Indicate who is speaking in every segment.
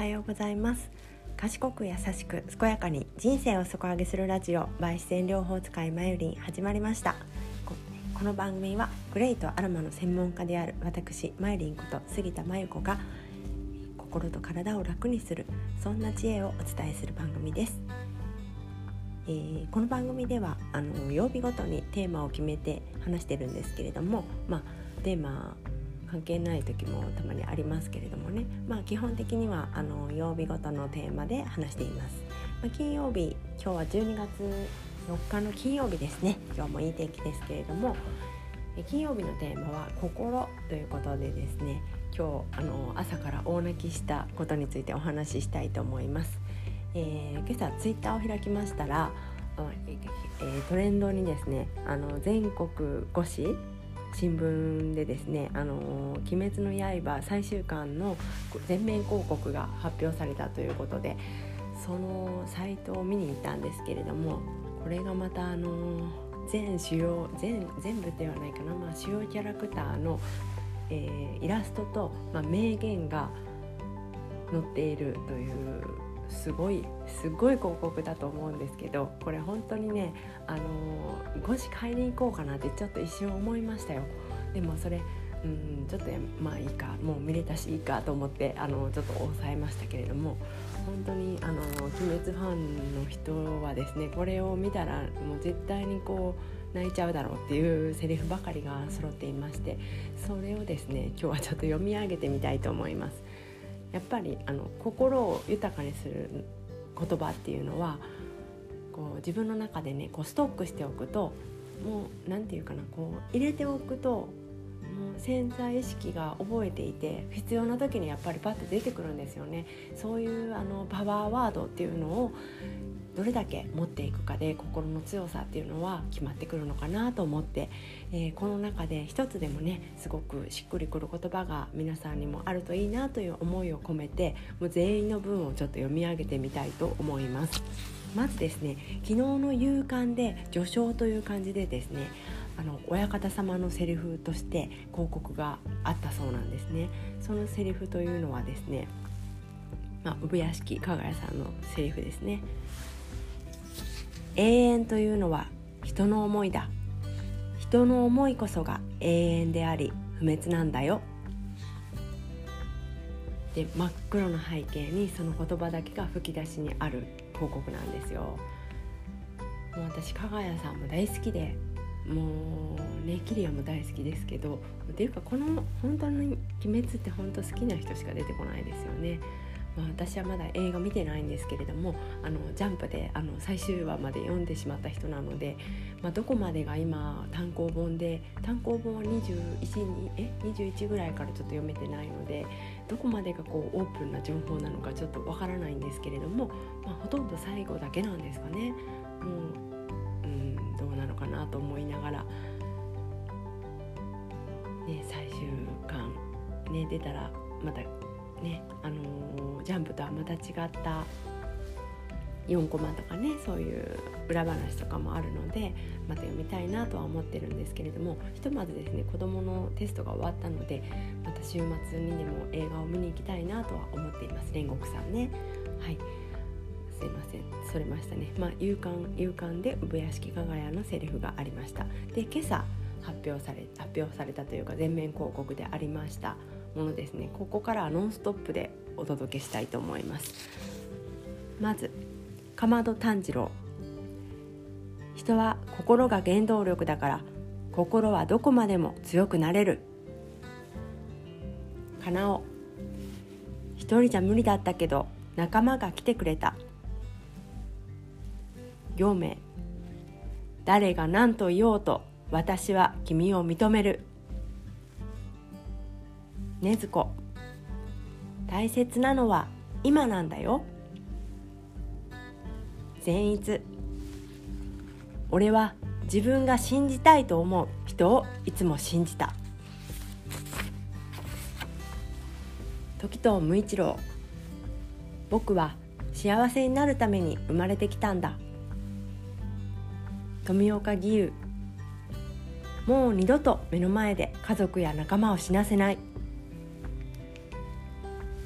Speaker 1: はようございます。賢く優しく健やかに人生を底上げするラジオ by 自然療法使いまゆりん始まりました。この番組はグレイとアロマの専門家である私まゆりんこと杉田真由子が心と体を楽にするそんな知恵をお伝えする番組です、えー、この番組ではあの曜日ごとにテーマを決めて話してるんですけれどもまあテーマ関係ない時もたまにありますけれどもね、まあ、基本的にはあの曜日ごとのテーマで話しています、まあ、金曜日今日は12月4日の金曜日ですね。今日もいい天気ですけれども。金曜日のテーマは「心」ということでですね。今日あの朝から大泣きしたことについてお話ししたいと思います、えー、今朝ツイッターを開きましたら、えー、トレンドにですねあの全国5紙新聞でですね「あの鬼滅の刃」最終巻の全面広告が発表されたということでそのサイトを見に行ったんですけれどもこれがまたあの全主要全全部ではないかな、まあ、主要キャラクターの、えー、イラストと、まあ、名言が載っているというすごいすごい広告だと思うんですけどこれ本当にねあの5時買いに行こうかなってちょっと一瞬思いましたよでもそれうんちょっとまあいいかもう見れたしいいかと思ってあのちょっと抑えましたけれども本当にあの鬼滅ファンの人はですねこれを見たらもう絶対にこう泣いちゃうだろうっていうセリフばかりが揃っていましてそれをですね今日はちょっと読み上げてみたいと思います。やっぱりあの心を豊かにする言葉っていうのはこう自分の中でねこうストックしておくともう何て言うかなこう入れておくともう潜在意識が覚えていて必要な時にやっぱりパッと出てくるんですよね。そういうあのパワーワードっていうのをどれだけ持っていくかで心の強さっていうのは決まってくるのかなと思って、えー、この中で一つでもねすごくしっくりくる言葉が皆さんにもあるといいなという思いを込めてもう全員の文をちょっと読み上げてみたいと思います。まずですね昨日の夕刊で序章という感じでですねあの親方様のセリフとして広告があったそうなんですねそのセリフというのはですねまあ、産屋敷加賀谷さんのセリフですね永遠というのは人の思いだ。人の思いこそが永遠であり不滅なんだよ。で真っ黒な背景にその言葉だけが吹き出しにある広告なんですよ。もう私加賀谷さんも大好きでもうねキリアも大好きですけどっていうかこの本当に「鬼滅」って本当好きな人しか出てこないですよね。まあ、私はまだ映画見てないんですけれどもあのジャンプであの最終話まで読んでしまった人なので、まあ、どこまでが今単行本で単行本は21にえ21ぐらいからちょっと読めてないのでどこまでがこうオープンな情報なのかちょっとわからないんですけれども、まあ、ほとんど最後だけなんですかね。もううんどうなのかなと思いながら、ね、最終巻、ね、出たらまたねあの、ジャンプとはまた違った4コマとかねそういう裏話とかもあるのでまた読みたいなとは思ってるんですけれどもひとまずですね子どものテストが終わったのでまた週末にでも映画を見に行きたいなとは思っています。煉獄さんね。はい。すいません。それましたね。まあ勇敢勇敢で産屋敷加賀谷のセリフがありました。で今朝発表され発表されたというか全面広告でありました。ものですね。ここからはノンストップでお届けしたいと思います。まずかまど炭治郎。人は心が原動力だから心はどこまでも強くなれる。かなお一人じゃ無理だったけど仲間が来てくれた。行名誰が何と言おうと私は君を認める。ねずこ大切なのは今なんだよ。善逸。俺は自分が信じたいと思う人をいつも信じた。時藤無一郎。僕は幸せになるために生まれてきたんだ。富岡義勇。もう二度と目の前で家族や仲間を死なせない。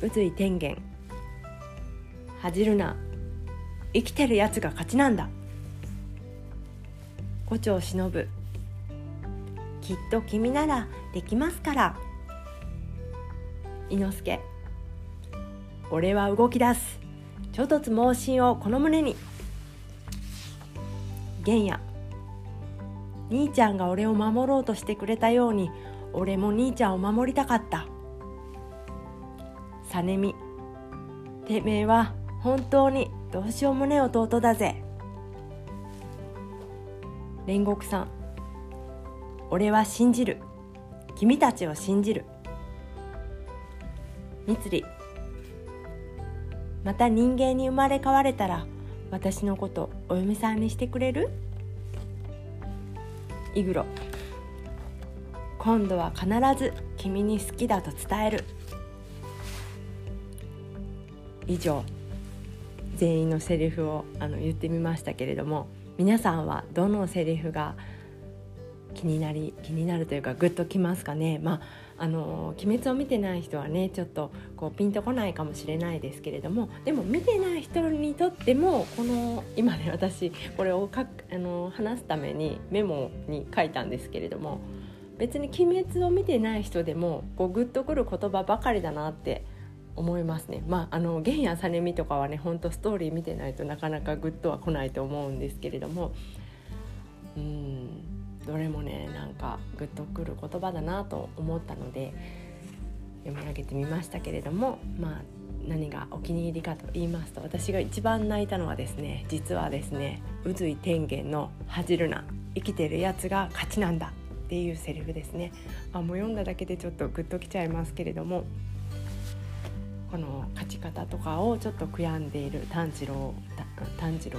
Speaker 1: 宇髄天元。恥じるな。生きてるやつが勝ちなんだ。胡蝶忍。きっと君ならできますから。伊之助。俺は動き出す。諸突猛進をこの胸に。玄也。兄ちゃんが俺を守ろうとしてくれたように俺も兄ちゃんを守りたかった。実美てめえは本当にどうしようもねえ弟だぜ。煉獄さん俺は信じる。君たちを信じる。三里また人間に生まれ変われたら私のことお嫁さんにしてくれる？イグロ今度は必ず君に好きだと伝える。以上全員のセリフをあの言ってみましたけれども皆さんはどのセリフが気になり気になるというかグッときますかね？まああの鬼滅を見てない人はねちょっとこうピンとこないかもしれないですけれどもでも見てない人にとってもこの今ね私これをかあの話すためにメモに書いたんですけれども別に鬼滅を見てない人でもこうグッとくる言葉ばかりだなって思いますね。まああの玄やさねみとかはねほんとストーリー見てないとなかなかグッとは来ないと思うんですけれども。うんどれもねなんかグッとくる言葉だなと思ったので読み上げてみましたけれども。まあ何がお気に入りかと言いますと私が一番泣いたのはですね実はですね宇髄天元の「恥じるな生きてるやつが勝ちなんだ」っていうセリフですね。あもう読んだだけでちょっとグッときちゃいますけれども。この勝ち方とかをちょっと悔やんでいる炭治郎炭治郎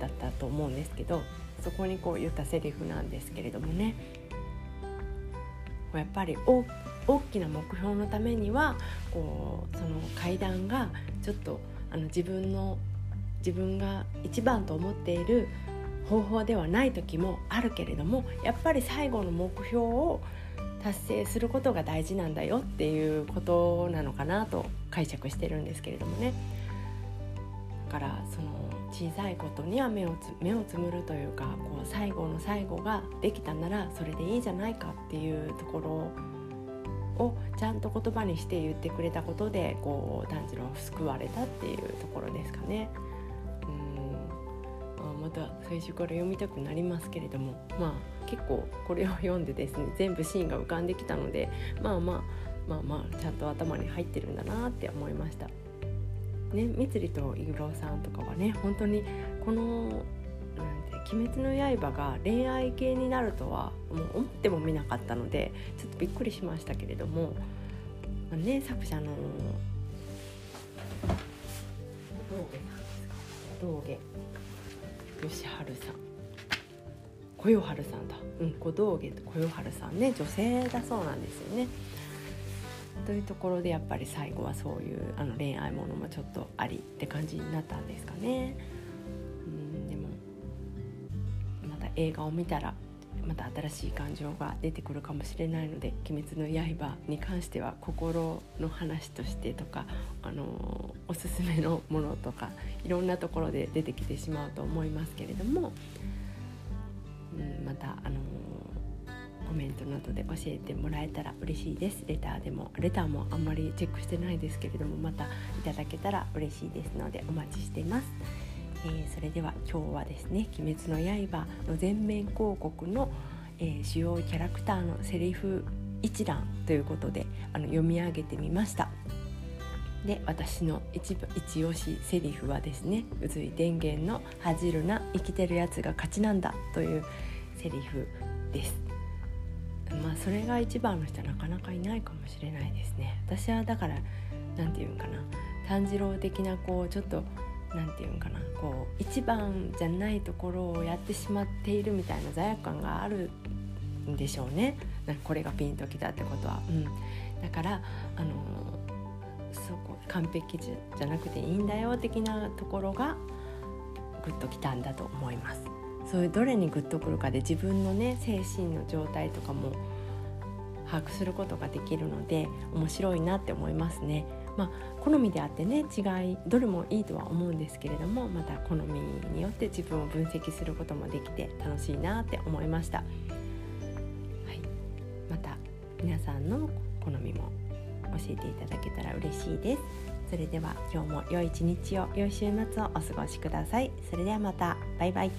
Speaker 1: だったと思うんですけどそこにこう言ったセリフなんですけれどもね。やっぱり大きな目標のためにはこうその階段がちょっとあの自分の自分が一番と思っている方法ではない時もあるけれどもやっぱり最後の目標を達成することが大事なんだよっていうことなのかなと解釈してるんですけれどもね。だからその小さいことには目を目をつむるというかこう最後の最後ができたならそれでいいじゃないかっていうところをちゃんと言葉にして言ってくれたことでこう炭治郎救われたっていうところですかね。うんまた最初から読みたくなりますけれどもまあ結構これを読んでですね全部シーンが浮かんできたのでまあまあまあまあちゃんと頭に入ってるんだなって思いました。ね三里とイグロさんとかはね本当にこのなん「鬼滅の刃」が恋愛系になるとはもう思ってもみなかったのでちょっとびっくりしましたけれども、まあ、ね作者の道下義春さん小夜春さんだうん小道下と小夜春さんね女性だそうなんですよね。というところでやっぱり最後はそういうあの恋愛ものもちょっとありって感じになったんですかね。うんでもまた映画を見たらまた新しい感情が出てくるかもしれないので「鬼滅の刃」に関しては心の話としてとか、あのおすすめのものとかいろんなところで出てきてしまうと思いますけれども、うん、また、あのコメントなどで教えてもらえたら嬉しいです。レターでもレターもあんまりチェックしてないですけれどもまたいただけたら嬉しいですのでお待ちしています、えー、それでは今日はですね「鬼滅の刃」の全面広告の、えー、主要キャラクターのセリフ一覧ということであの読み上げてみました。で私の一部一押しセリフはですね「宇髄電源の恥じるな生きてるやつが勝ちなんだ」というセリフです。まあそれが一番の人はなかなかいないかもしれないですね。私はだから何て言うんかな。炭治郎的なこうちょっと何て言うんかな。こう一番じゃないところをやってしまっているみたいな罪悪感があるんでしょうね。これがピンときたってことは。うん、だからあのそこ完璧じゃなくていいんだよ的なところがグッときたんだと思います。そういうどれにグッとくるかで自分のね精神の状態とかも把握することができるので面白いなって思いますね。まあ、好みであってね違いどれもいいとは思うんですけれどもまた好みによって自分を分析することもできて楽しいなって思いました、はい、また皆さんの好みも教えていただけたら嬉しいです。それでは今日も良い一日を良い週末をお過ごしください。それではまた。バイバイ。